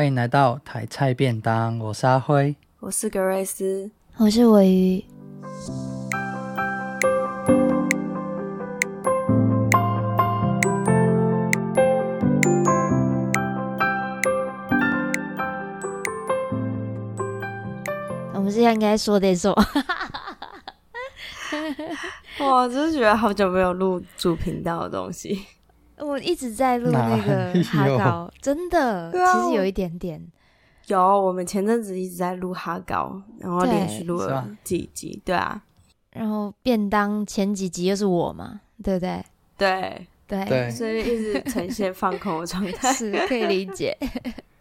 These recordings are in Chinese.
欢迎来到台菜便当，我是阿辉，我是格瑞斯，我是尾鱼。我们现在应该说点什么？哇，真是觉得好久没有录主频道的东西。我一直在录那个哈高，真的，啊、其实有一点点。有，我们前阵子一直在录哈高，然后连续录了几集，对，啊。然后便当前几集又是我嘛，对不对？对对对，所以一直呈现放空的状态，是可以理解。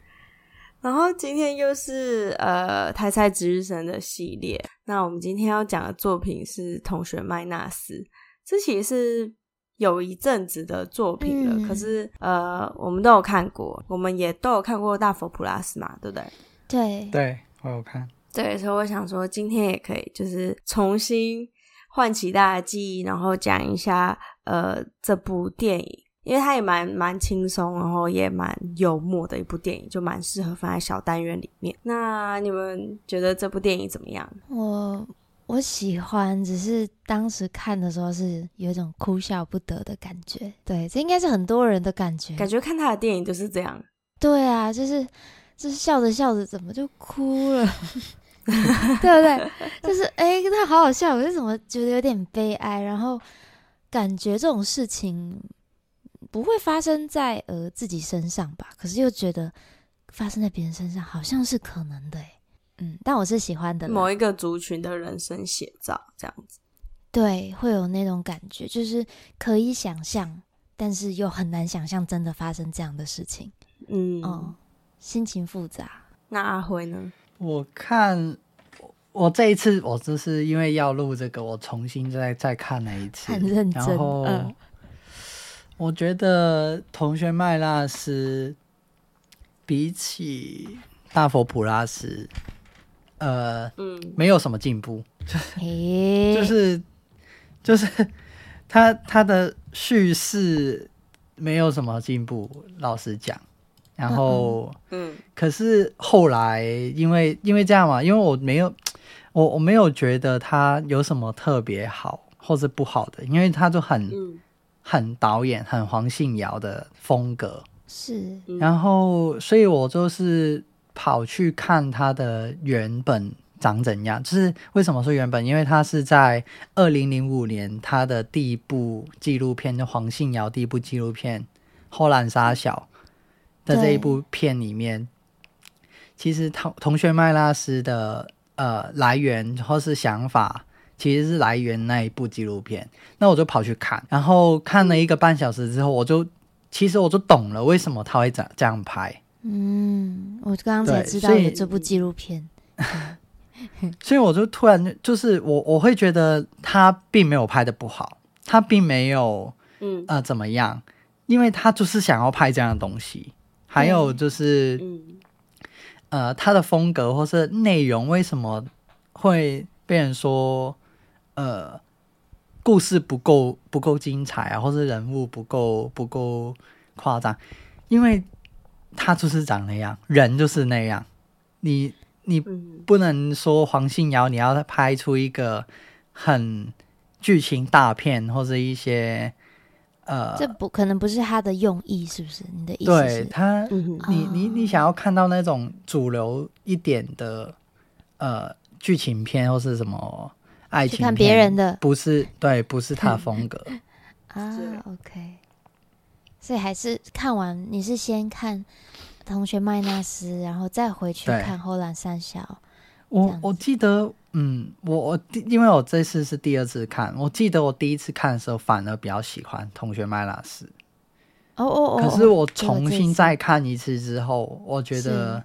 然后今天又是呃台菜值日生的系列，那我们今天要讲的作品是《同学麦纳斯》，这其实是有一阵子的作品了，嗯、可是呃我们都有看过，我们也都有看过《大佛普拉斯》嘛，对不对？对对，我有看。对，所以我想说今天也可以就是重新唤起大家的记忆，然后讲一下呃这部电影。因为它也蛮蛮轻松，然后也蛮幽默的一部电影，就蛮适合放在小单元里面。那你们觉得这部电影怎么样？我我喜欢，只是当时看的时候是有一种哭笑不得的感觉。对，这应该是很多人的感觉。感觉看他的电影就是这样。对啊，就是就是笑着笑着怎么就哭了，对不对？就是哎，他好好笑，我就怎么觉得有点悲哀，然后感觉这种事情。不会发生在呃自己身上吧？可是又觉得发生在别人身上好像是可能的，嗯，但我是喜欢的某一个族群的人生写照这样子，对，会有那种感觉，就是可以想象，但是又很难想象真的发生这样的事情，嗯，哦，心情复杂。那阿辉呢？我看我这一次我就是因为要录这个，我重新再再看了一次，很认真，然后。嗯我觉得同学麦拉斯比起大佛普拉斯，呃，嗯，没有什么进步，就是就是他他的叙事没有什么进步，老实讲。然后，嗯，可是后来因为因为这样嘛，因为我没有我我没有觉得他有什么特别好或是不好的，因为他就很。嗯很导演，很黄信尧的风格是，然后所以我就是跑去看他的原本长怎样。就是为什么说原本？因为他是在二零零五年他的第一部纪录片，就黄信尧第一部纪录片《荷兰杀小》的这一部片里面，其实同同学麦拉斯的呃来源或是想法。其实是来源那一部纪录片，那我就跑去看，然后看了一个半小时之后，我就其实我就懂了为什么他会这这样拍。嗯，我刚刚才知道有这部纪录片，所以我就突然就是我我会觉得他并没有拍的不好，他并没有嗯。呃怎么样，因为他就是想要拍这样的东西，还有就是嗯。呃他的风格或是内容为什么会被人说。呃，故事不够不够精彩啊，或是人物不够不够夸张，因为他就是长那样，人就是那样。你你不能说黄信尧，你要拍出一个很剧情大片，或者一些呃，这不可能不是他的用意，是不是？你的意思是？对他，嗯、你你你想要看到那种主流一点的呃剧情片，或是什么？爱情看别人的不是对，不是他的 风格啊。OK，所以还是看完，你是先看同学麦纳丝，然后再回去看荷兰三小。我我记得，嗯，我我因为我这次是第二次看，我记得我第一次看的时候反而比较喜欢同学麦纳丝。哦哦哦！可是我重新再看一次之后，我觉得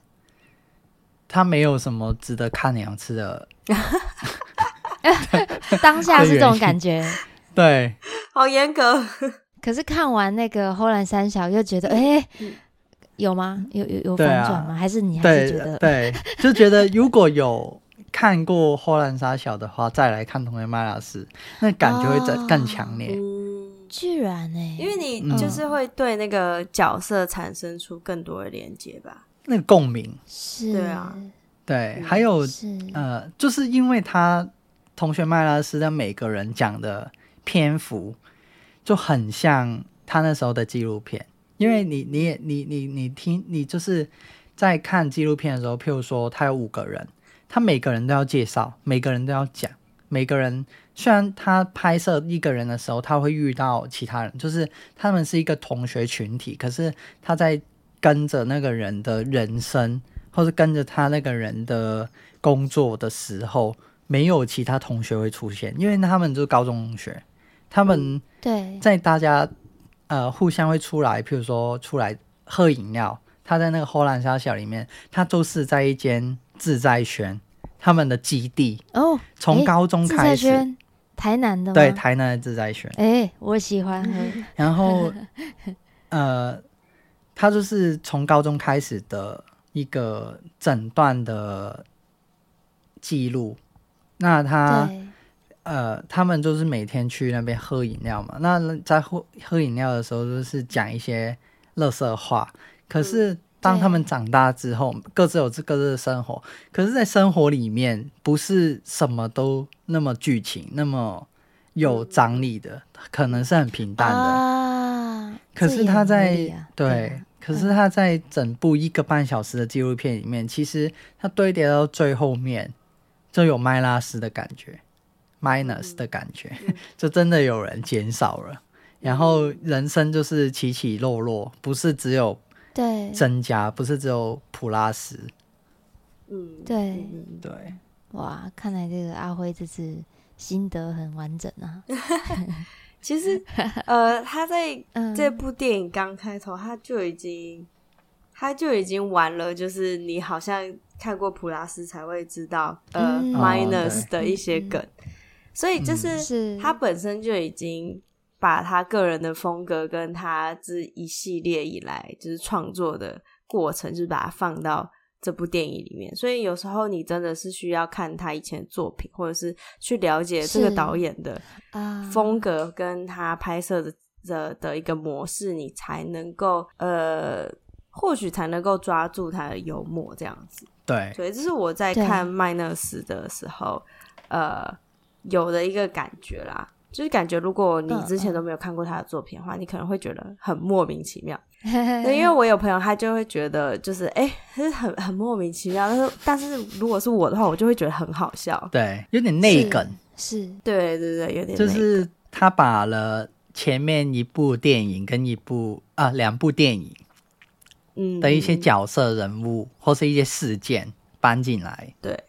他没有什么值得看两次的。当下是这种感觉，对，好严格。可是看完那个后兰三小，又觉得，哎、欸，有吗？有有有反转吗？啊、还是你还是觉得？对，对，就觉得如果有看过荷兰杀小的话，再来看同学麦娜丝，那感觉会更更强烈。哦、居然呢、欸？因为你就是会对那个角色产生出更多的连接吧？那个共鸣。是，对啊，对，还有是呃，就是因为他同学麦拉斯的每个人讲的篇幅就很像他那时候的纪录片，因为你你也你你你听你就是在看纪录片的时候，譬如说他有五个人，他每个人都要介绍，每个人都要讲，每个人虽然他拍摄一个人的时候，他会遇到其他人，就是他们是一个同学群体，可是他在跟着那个人的人生，或是跟着他那个人的工作的时候。没有其他同学会出现，因为他们就是高中同学，他们对。在大家呃互相会出来，譬如说出来喝饮料，他在那个荷兰沙小里面，他都是在一间自在轩他们的基地哦，从高中开始，台南的对台南的自在轩，哎，我喜欢喝，然后 呃，他就是从高中开始的一个诊断的记录。那他，呃，他们就是每天去那边喝饮料嘛。那在喝喝饮料的时候，就是讲一些乐色话。可是当他们长大之后，各自有各自的生活。可是，在生活里面，不是什么都那么剧情，那么有张力的，可能是很平淡的。啊、可是他在、对，可是他在整部一个半小时的纪录片里面，其实他堆叠到最后面。就有麦拉斯的感觉，minus 的感觉，嗯、就真的有人减少了，然后人生就是起起落落，不是只有对。增加，不是只有普拉斯，嗯，对。对，哇，看来这个阿辉这次心得很完整啊。其实，呃，他在这部电影刚开头，他就已经，他就已经玩了，就是你好像。看过普拉斯才会知道，呃、嗯、，minus 的一些梗，嗯、所以就是他本身就已经把他个人的风格跟他这一系列以来就是创作的过程，就是把它放到这部电影里面。所以有时候你真的是需要看他以前的作品，或者是去了解这个导演的风格跟他拍摄的的的一个模式，你才能够呃，或许才能够抓住他的幽默这样子。对，所以这是我在看麦纳斯的时候，呃，有的一个感觉啦，就是感觉如果你之前都没有看过他的作品的话，嗯、你可能会觉得很莫名其妙。对，因为我有朋友，他就会觉得就是哎，是很很莫名其妙。但是，但是如果是我的话，我就会觉得很好笑。对，有点内梗。是，是对对对，有点就是他把了前面一部电影跟一部啊两部电影。嗯，的一些角色人物或是一些事件搬进来，对，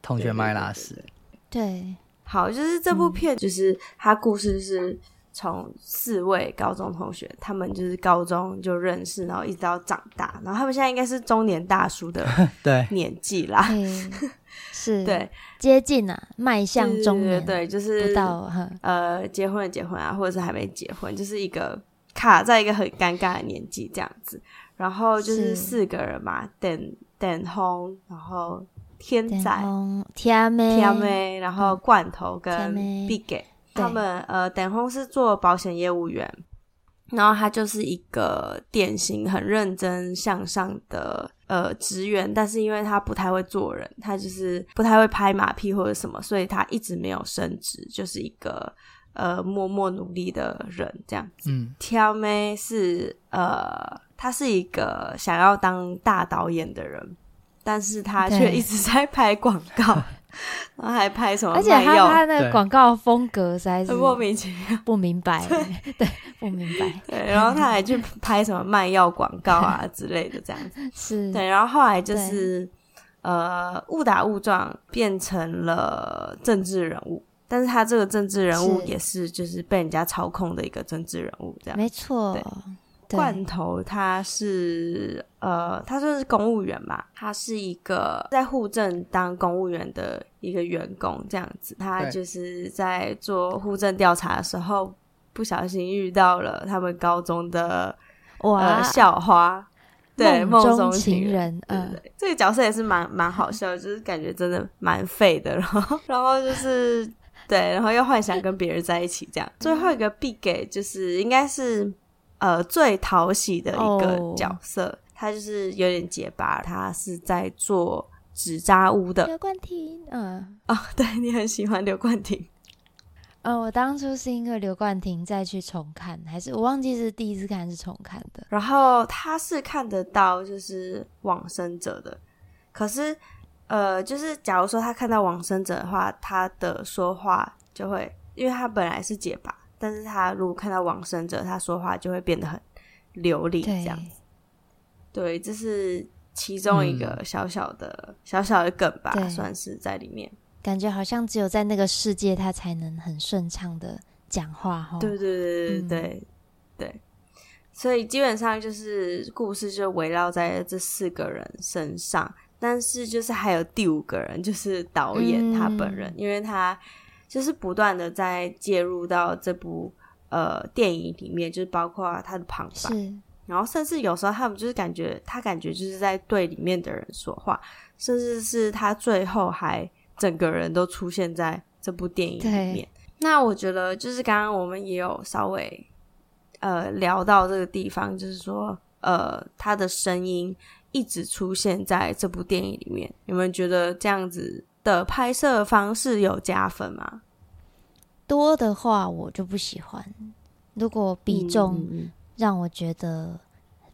同学麦拉斯，对，好，就是这部片，就是他故事是从四位高中同学，他们就是高中就认识，然后一直到长大，然后他们现在应该是中年大叔的 对。年纪啦，是，对，接近啊，迈向中年，对，就是到呃结婚的结婚啊，或者是还没结婚，就是一个卡在一个很尴尬的年纪这样子。然后就是四个人嘛，等等轰，然后天仔、天妹、天妹，然后罐头跟 Big Gay，他们呃，等红是做保险业务员，然后他就是一个典型很认真向上的呃职员，但是因为他不太会做人，他就是不太会拍马屁或者什么，所以他一直没有升职，就是一个呃默默努力的人这样子。嗯，天妹是呃。他是一个想要当大导演的人，但是他却一直在拍广告，然后还拍什么？而且他他的广告风格实在是莫名其妙，不明白，对，对，不明白。对，然后他还去拍什么卖药广告啊之类的，这样子。是。对，然后后来就是呃误打误撞变成了政治人物，但是他这个政治人物也是就是被人家操控的一个政治人物，这样。没错。罐头他是呃，他说是公务员吧，他是一个在户政当公务员的一个员工，这样子。他就是在做户政调查的时候，不小心遇到了他们高中的哇、呃、校花，对，梦中情人。嗯，这个角色也是蛮蛮好笑的，就是感觉真的蛮废的。然后，然后就是对，然后又幻想跟别人在一起，这样。最后一个必给就是应该是。呃，最讨喜的一个角色，oh. 他就是有点结巴，他是在做纸扎屋的。刘冠廷，嗯，哦，对，你很喜欢刘冠廷。呃，我当初是因为刘冠廷再去重看，还是我忘记是第一次看还是重看的。然后他是看得到就是往生者的，可是呃，就是假如说他看到往生者的话，他的说话就会，因为他本来是结巴，但是他如果看到往生者，他说话就会变得很流利，这样子。对，这是其中一个小小的、嗯、小小的梗吧，算是在里面。感觉好像只有在那个世界，他才能很顺畅的讲话哈。对对对对对对，所以基本上就是故事就围绕在这四个人身上，但是就是还有第五个人，就是导演他本人，嗯、因为他就是不断的在介入到这部呃电影里面，就是包括他的旁白，然后甚至有时候他们就是感觉他感觉就是在对里面的人说话，甚至是他最后还。整个人都出现在这部电影里面。那我觉得，就是刚刚我们也有稍微呃聊到这个地方，就是说，呃，他的声音一直出现在这部电影里面。你们觉得这样子的拍摄方式有加分吗？多的话我就不喜欢。如果比重让我觉得，嗯、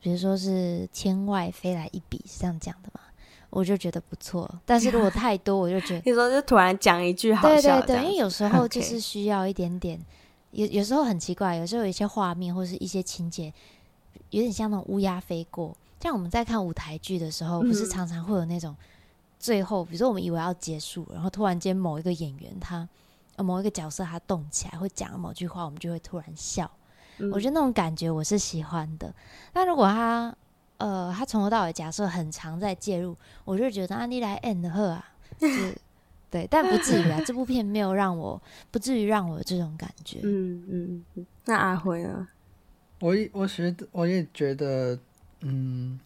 比如说是天外飞来一笔，是这样讲的吗？我就觉得不错，但是如果太多，我就觉得 你说就突然讲一句好笑，对对对，因为有时候就是需要一点点，有.有时候很奇怪，有时候有一些画面或是一些情节，有点像那种乌鸦飞过。像我们在看舞台剧的时候，不是常常会有那种最后，比如说我们以为要结束，然后突然间某一个演员他某一个角色他动起来会讲某句话，我们就会突然笑。嗯、我觉得那种感觉我是喜欢的。但如果他呃，他从头到尾假设很常在介入，我就觉得啊，你来 end 呵啊，是，对，但不至于啊。这部片没有让我不至于让我有这种感觉。嗯嗯，那阿辉呢？我我觉得我也觉得，嗯，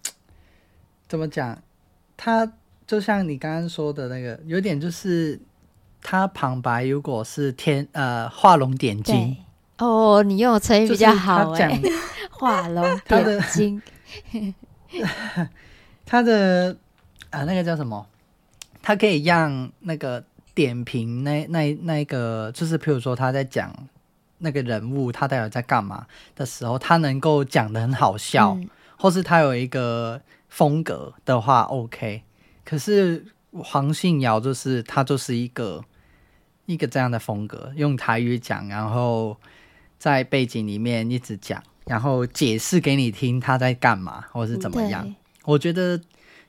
怎么讲？他就像你刚刚说的那个，有点就是他旁白如果是天呃画龙点睛哦，你用的成语比较好哎、欸，画龙点睛。他的啊，那个叫什么？他可以让那个点评那那那个，就是譬如说他在讲那个人物他到底在干嘛的时候，他能够讲的很好笑，嗯、或是他有一个风格的话，OK。可是黄信尧就是他就是一个一个这样的风格，用台语讲，然后在背景里面一直讲。然后解释给你听他在干嘛，或是怎么样？我觉得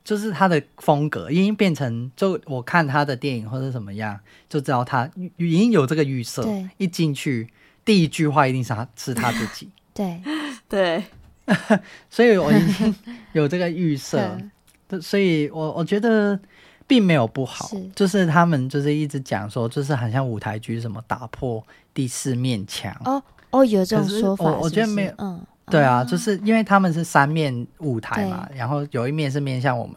就是他的风格已经变成，就我看他的电影或者怎么样，就知道他已经有这个预设。一进去第一句话一定是他是他自己。对 对，对 所以我已经有这个预设。对所以我我觉得并没有不好，是就是他们就是一直讲说，就是很像舞台剧什么打破第四面墙哦。哦，有这种说法是是？我我觉得没有，嗯，对啊，就是因为他们是三面舞台嘛，然后有一面是面向我们，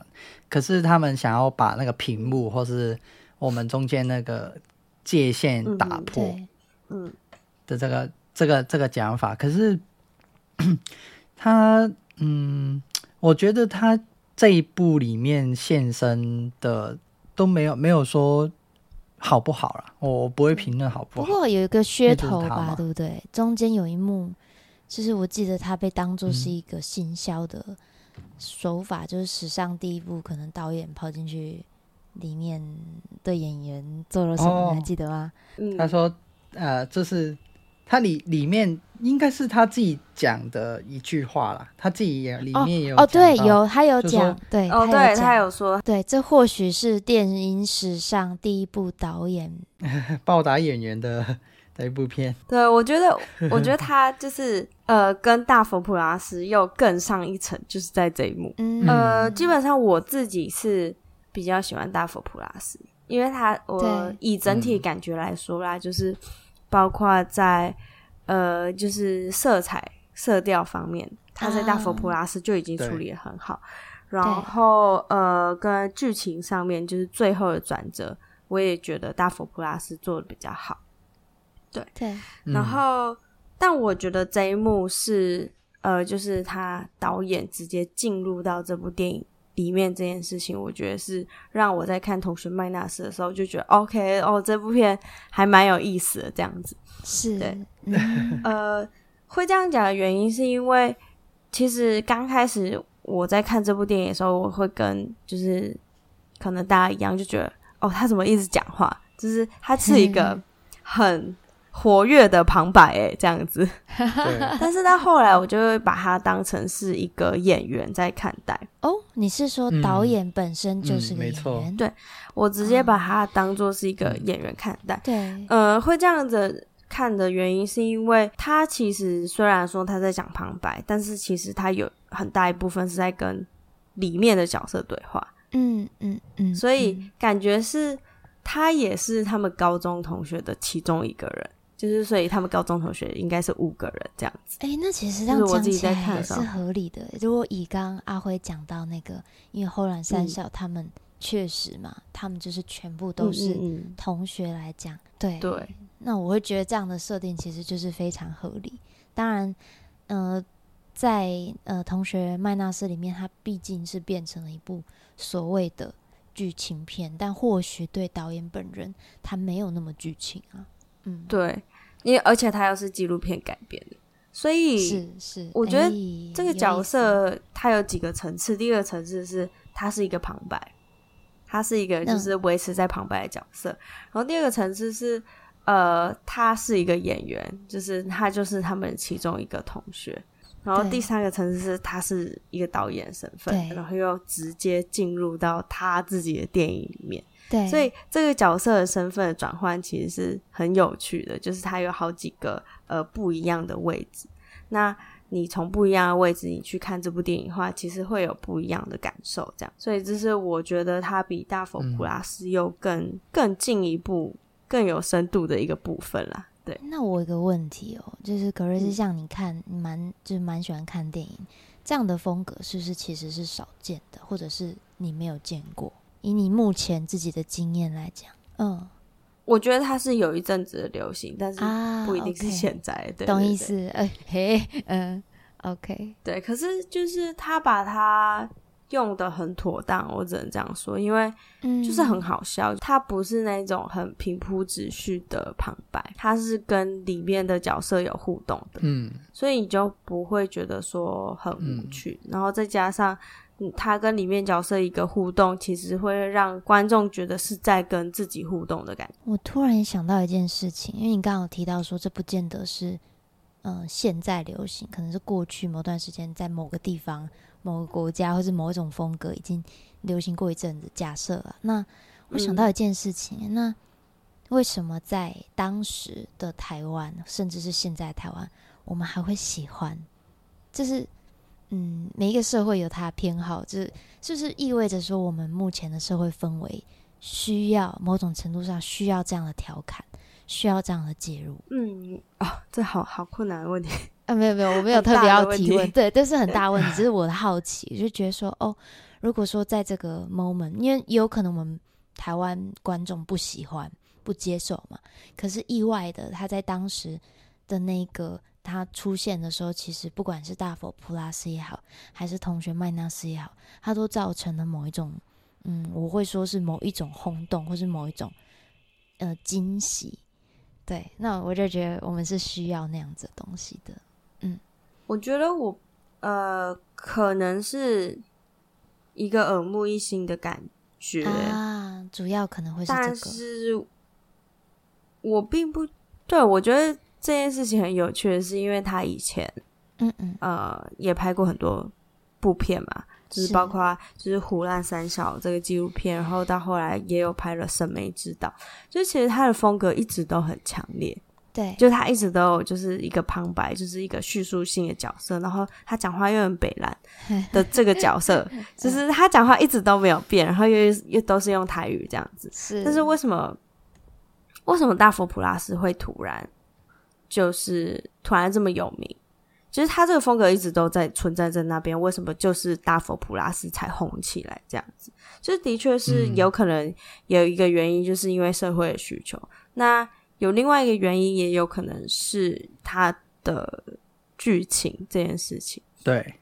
可是他们想要把那个屏幕或是我们中间那个界限打破，嗯，的这个、嗯、这个这个讲法，可是 他，嗯，我觉得他这一部里面现身的都没有没有说。好不好啦？我不会评论好不好。不过有一个噱头吧，对不对？中间有一幕，就是我记得他被当做是一个行销的手法，嗯、就是史上第一部可能导演跑进去里面的演员做了什么，哦、你还记得吗？他说：“呃，这是。”他里里面应该是他自己讲的一句话啦，他自己也里面也有哦，对，有他有讲，对，哦，对，他有说，对，这或许是电影史上第一部导演 暴打演员的 的一部片。对，我觉得，我觉得他就是呃，跟大佛普拉斯又更上一层，就是在这一幕。嗯，呃，基本上我自己是比较喜欢大佛普拉斯，因为他我以整体感觉来说啦，就是。包括在呃，就是色彩色调方面，他在大佛普拉斯就已经处理的很好。对。然后呃，跟剧情上面，就是最后的转折，我也觉得大佛普拉斯做的比较好。对对，然后、嗯、但我觉得这一幕是呃，就是他导演直接进入到这部电影里面这件事情，我觉得是让我在看《同学麦纳斯》的时候就觉得 OK 哦，这部片还蛮有意思的，这样子。是对，嗯、呃，会这样讲的原因是因为其实刚开始我在看这部电影的时候，我会跟就是可能大家一样就觉得哦，他怎么一直讲话？就是他是一个 很活跃的旁白，哎，这样子。但是到后来，我就会把他当成是一个演员在看待。哦，你是说导演本身就是个演员？嗯嗯、对，我直接把他当做是一个演员看待。对、嗯，呃，会这样子看的原因，是因为他其实虽然说他在讲旁白，但是其实他有很大一部分是在跟里面的角色对话。嗯嗯嗯，所以感觉是。他也是他们高中同学的其中一个人，就是所以他们高中同学应该是五个人这样子。哎、欸，那其实这样讲起来也是合理的。如果以刚刚阿辉讲到那个，因为后来三小他们确实嘛、嗯，他们就是全部都是同学来讲、嗯嗯，对对。那我会觉得这样的设定其实就是非常合理。当然，呃，在呃同学麦纳斯里面，他毕竟是变成了一部所谓的。剧情片，但或许对导演本人，他没有那么剧情啊。嗯，对，因为而且他又是纪录片改编的，所以是是，我觉得这个角色他有几个层次。第一个层次是他是一个旁白，他是一个就是维持在旁白的角色。嗯、然后第二个层次是呃，他是一个演员，就是他就是他们其中一个同学。然后第三个层次是他是一个导演身份，然后又直接进入到他自己的电影里面。对，所以这个角色的身份的转换其实是很有趣的，就是它有好几个呃不一样的位置。那你从不一样的位置你去看这部电影的话，其实会有不一样的感受。这样，所以这是我觉得它比大佛普拉斯又更、嗯、更进一步、更有深度的一个部分啦。对，那我有一个问题哦，就是格瑞斯，像你看，你蛮就是蛮喜欢看电影，这样的风格是不是其实是少见的，或者是你没有见过？以你目前自己的经验来讲，嗯，我觉得它是有一阵子的流行，但是不一定是现在，啊 okay、对，懂意思？哎嘿，嗯，OK，对，可是就是他把它。用的很妥当，我只能这样说，因为就是很好笑。嗯、它不是那种很平铺直叙的旁白，它是跟里面的角色有互动的，嗯，所以你就不会觉得说很无趣。嗯、然后再加上他跟里面角色一个互动，其实会让观众觉得是在跟自己互动的感觉。我突然想到一件事情，因为你刚刚有提到说，这不见得是嗯、呃、现在流行，可能是过去某段时间在某个地方。某个国家或是某一种风格已经流行过一阵子，假设啊，那我想到一件事情，嗯，那为什么在当时的台湾，甚至是现在台湾，我们还会喜欢？就是，嗯，每一个社会有它的偏好，就是，就是意味着说，我们目前的社会氛围需要某种程度上需要这样的调侃，需要这样的介入。嗯，哦，这好好困难的问题。啊，没有没有，我没有特别要提问，对，这是很大问题，只是我的好奇，就觉得说，哦，如果说在这个 moment，因为有可能我们台湾观众不喜欢、不接受嘛，可是意外的，他在当时的那个他出现的时候，其实不管是大佛普拉斯也好，还是同学麦纳斯也好，他都造成了某一种，嗯，我会说是某一种轰动，或是某一种呃惊喜，对，那我就觉得我们是需要那样子的东西的。嗯，我觉得我呃，可能是一个耳目一新的感觉啊，主要可能会是这个。但是我并不对，我觉得这件事情很有趣的是，因为他以前嗯嗯呃也拍过很多部片嘛，就是包括就是《唬烂三小》这个纪录片，然后到后来也有拍了《审美指导》，就其实他的风格一直都很强烈。对，就他一直都有就是一个旁白，就是一个叙述性的角色，然后他讲话又很北烂 的这个角色，就是他讲话一直都没有变，然后又又都是用台语这样子。是，但是为什么为什么大佛普拉斯会突然就是突然这么有名？其实他这个风格一直都在存在在那边，为什么就是大佛普拉斯才红起来这样子？就是的确是有可能有一个原因，就是因为社会的需求。那有另外一个原因，也有可能是他的剧情这件事情。对，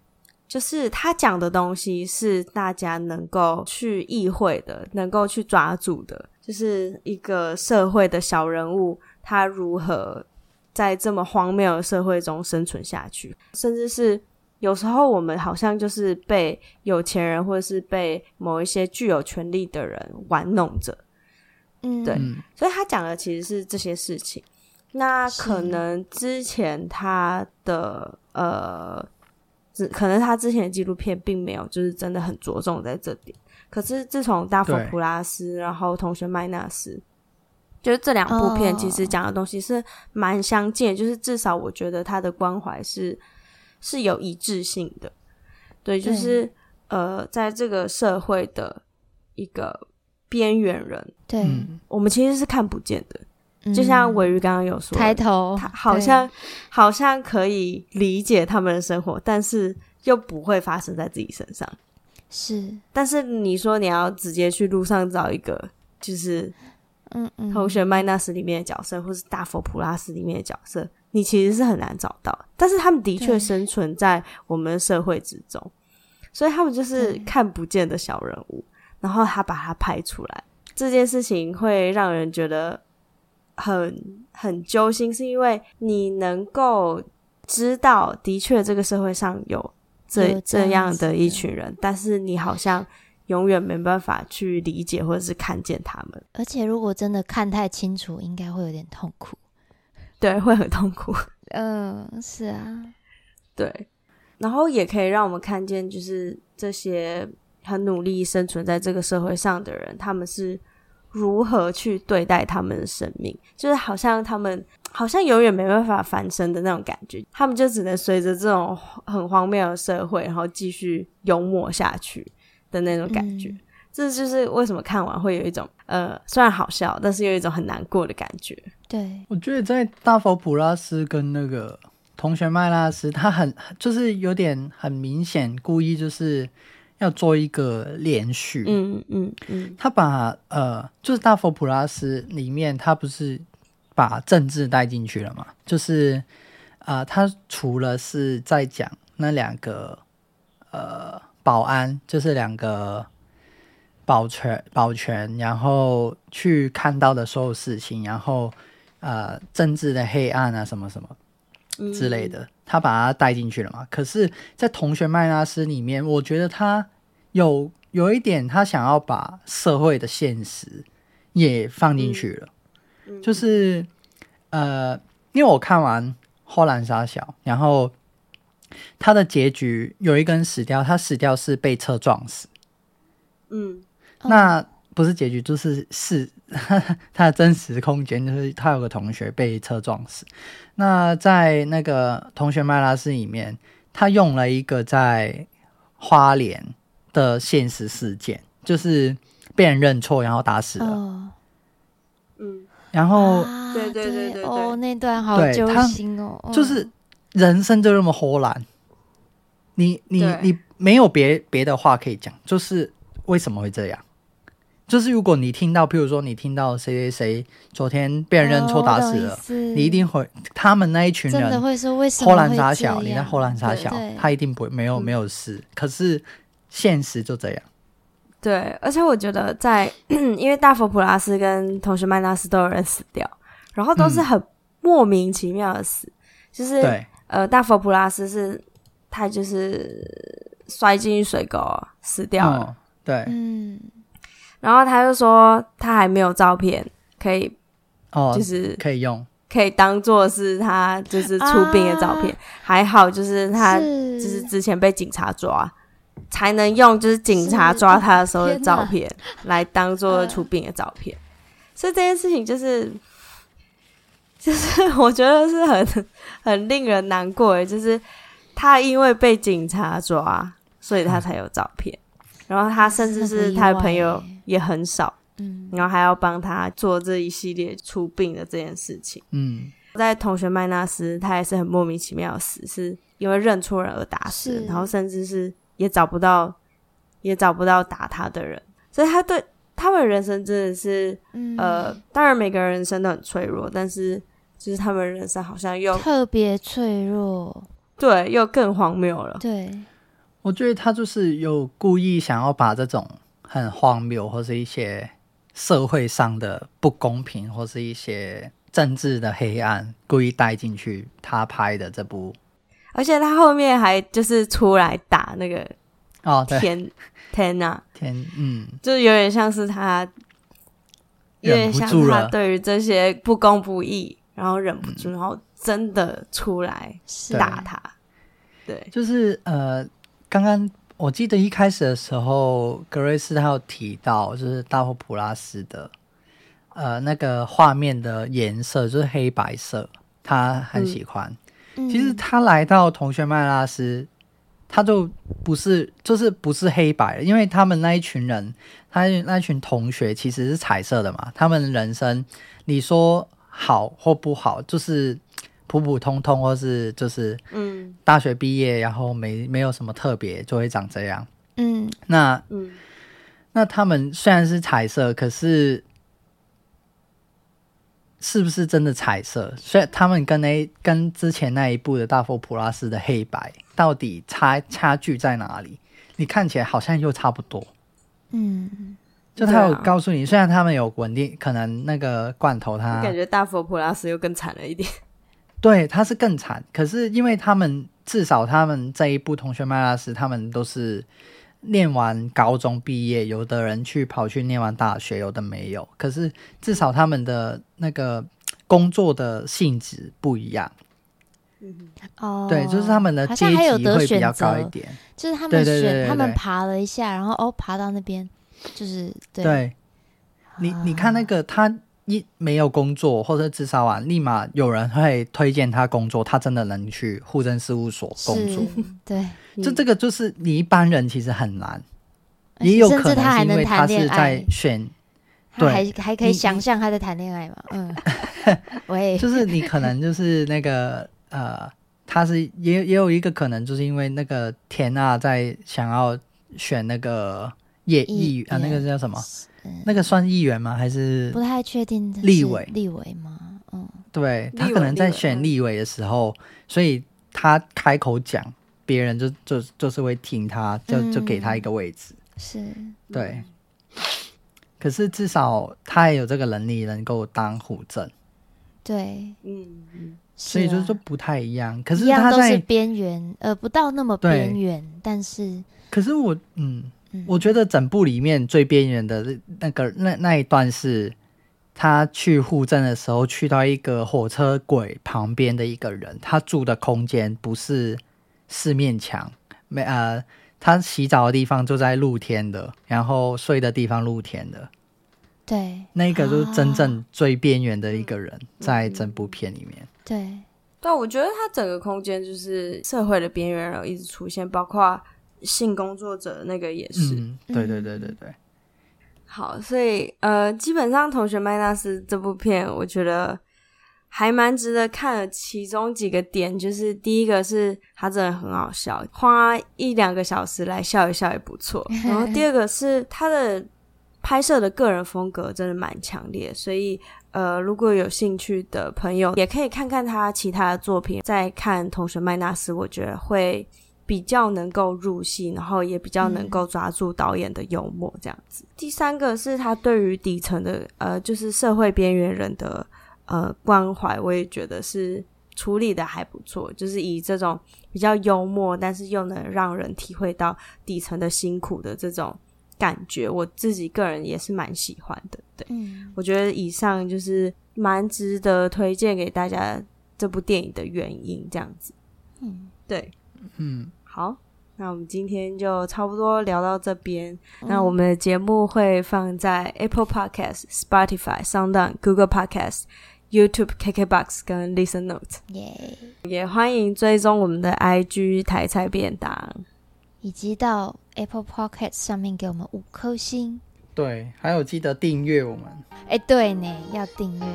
就是他讲的东西是大家能够去意会的，能够去抓住的，就是一个社会的小人物，他如何在这么荒谬的社会中生存下去，甚至是有时候我们好像就是被有钱人或者是被某一些具有权力的人玩弄着。嗯，对，所以他讲的其实是这些事情。那可能之前他的呃，可能他之前的纪录片并没有就是真的很着重在这点。可是自从大佛普拉斯，然后同学麦纳斯，就是这两部片其实讲的东西是蛮相近，就是至少我觉得他的关怀是是有一致性的。对，就是呃，在这个社会的一个。边缘人，对，我们其实是看不见的。嗯、就像尾鱼刚刚有说，抬头，他好像好像可以理解他们的生活，但是又不会发生在自己身上。是，但是你说你要直接去路上找一个，就是嗯嗯，同学麦纳斯里面的角色，或是大佛普拉斯里面的角色，你其实是很难找到。但是他们的确生存在我们的社会之中，所以他们就是看不见的小人物。然后他把它拍出来，这件事情会让人觉得很很揪心，是因为你能够知道，的确这个社会上有这有这，这样的一群人，但是你好像永远没办法去理解或者是看见他们。而且如果真的看太清楚，应该会有点痛苦。对，会很痛苦。嗯，是啊，对。然后也可以让我们看见，就是这些。很努力生存在这个社会上的人，他们是如何去对待他们的生命？就是好像他们 好像永远没办法翻身的那种感觉，他们就只能随着这种很荒谬的社会，然后继续幽默下去的那种感觉。嗯、这就是为什么看完会有一种呃，虽然好笑，但是有一种很难过的感觉。对，我觉得在大佛普拉斯跟那个同学麦拉斯，他很就是有点很明显故意就是。要做一个连续，嗯嗯嗯，他把呃，就是大佛普拉斯里面，他不是把政治带进去了嘛？就是啊、呃，他除了是在讲那两个呃保安，就是两个保全保全，然后去看到的所有事情，然后呃政治的黑暗啊什么什么之类的，嗯、他把他带进去了嘛？可是，在同学麦拉斯里面，我觉得他。有有一点，他想要把社会的现实也放进去了，就是呃，因为我看完《后来杀小》，然后他的结局有一个人死掉，他死掉是被车撞死。嗯，那不是结局，就是是他 的真实空间，就是他有个同学被车撞死。那在那个同学麦拉斯里面，他用了一个在花莲。的现实事件就是被人认错，然后打死了。哦、嗯，然后对对对对哦，那段好揪心哦。就是人生就那么豁然，你你你没有别别的话可以讲，就是为什么会这样？就是如果你听到，譬如说你听到谁谁谁昨天被人认错打死了，哦、你一定会他们那一群人真的会说为什么？后来杀小，你在后来傻小，他一定不会没有没有事，嗯、可是。现实就这样，对，而且我觉得在，因为大佛普拉斯跟同学麦纳斯都有人死掉，然后都是很莫名其妙的死，嗯、就是对呃，大佛普拉斯是他就是摔进水沟死掉了，哦、对，嗯，然后他就说他还没有照片可以，哦，就是可以用，可以当做是他就是出殡的照片，啊、还好就是他就是之前被警察抓。才能用就是警察抓他的时候的照片来当做出殡的照片，所以这件事情就是，就是 我觉得是很很令人难过的，就是他因为被警察抓，所以他才有照片，然后他甚至是他的朋友也很少，嗯，然后还要帮他做这一系列出殡的这件事情，嗯，在同学麦纳斯，他也是很莫名其妙死，是因为认错人而打死，然后甚至是。也找不到，也找不到打他的人，所以他对他们人生真的是，嗯、呃，当然每个人人生都很脆弱，但是就是他们人生好像又特别脆弱，对，又更荒谬了。对，我觉得他就是有故意想要把这种很荒谬或是一些社会上的不公平或是一些政治的黑暗故意带进去他拍的这部，而且他后面还就是出来打那个哦，天天呐，天，嗯，就是有点像是他，有点像他对于这些不公不义，然后忍不住，然后真的出来打他。对，就是呃，刚刚我记得一开始的时候，格瑞斯他有提到，就是大佛普拉斯的呃那个画面的颜色就是黑白色，他很喜欢。嗯、其实他来到同学麦拉斯，他就不是就是不是黑白的，因为他们那一群人，他那群同学其实是彩色的嘛。他们人生你说好或不好，就是。普普通通，或是就是嗯，大学毕业，然后没没有什么特别，就会长这样。嗯，那嗯，那他们虽然是彩色，可是是不是真的彩色？所以他们跟那跟之前那一部的大佛普拉斯的黑白，到底差差距在哪里？你看起来好像又差不多。嗯，就他有告诉你，虽然他们有稳定，可能那个罐头他感觉大佛普拉斯又更惨了一点。对，他是更惨。可是因为他们至少他们这一部同学麦拉斯，他们都是念完高中毕业，有的人去跑去念完大学，有的没有。可是至少他们的那个工作的性质不一样。哦，对，就是他们的阶级会比较高一点。就是他们选，对对对对对，他们爬了一下，然后哦，爬到那边，就是对。对你，你看那个他。一没有工作或者自杀完，立马有人会推荐他工作，他真的能去户政事务所工作。对，就这个就是你一般人其实很难，也有可能是因为他是在选，对，还还可以想象他在谈恋爱嘛？嗯，喂，就是你可能就是那个呃，他是也也有一个可能，就是因为那个田娜在想要选那个叶议员啊，那个叫什么？那个算议员吗？还是不太确定？立委，立委吗？嗯，对，他可能在选立委的时候，所以他开口讲，别人就就就是会听他，就就给他一个位置。是，对。可是至少他也有这个能力，能够当户政。对，嗯嗯。所以就是说不太一样。可是他在边缘，呃，不到那么边缘，但是，可是我，嗯。我觉得整部里面最边缘的那个那那一段是，他去户政的时候，去到一个火车轨旁边的一个人，他住的空间不是四面墙，没呃，他洗澡的地方就在露天的，然后睡的地方露天的，对，那个就是真正最边缘的一个人，在整部片里面，对，但，我觉得他整个空间就是社会的边缘，然后一直出现，包括。性工作者那个也是，嗯，对对对对对。好，所以呃，基本上《同学麦娜丝》这部片，我觉得还蛮值得看的。其中几个点就是，第一个是它真的很好笑，花一两个小时来笑一笑也不错。然后第二个是他的拍摄的个人风格真的蛮强烈，所以呃，如果有兴趣的朋友，也可以看看他其他的作品，再看《同学麦娜斯》，我觉得会。比较能够入戏，然后也比较能够抓住导演的幽默这样子。嗯、第三个是他对于底层的呃，就是社会边缘人的呃关怀，我也觉得是处理的还不错。就是以这种比较幽默，但是又能让人体会到底层的辛苦的这种感觉，我自己个人也是蛮喜欢的。对，嗯、我觉得以上就是蛮值得推荐给大家这部电影的原因，这样子。嗯，对，嗯。好，那我们今天就差不多聊到这边。嗯、那我们的节目会放在 Apple Podcast、Spotify、SoundOn、Google Podcast、YouTube、KKBox 跟 Listen Note。耶！也欢迎追踪我们的 IG 台菜便当，以及到 Apple Podcast 上面给我们五颗星。对，还有记得订阅我们。哎，对呢，要订阅。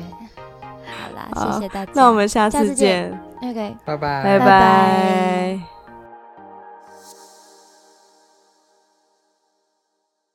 好啦，好谢谢大家。那我们下次见。OK，拜拜，拜拜。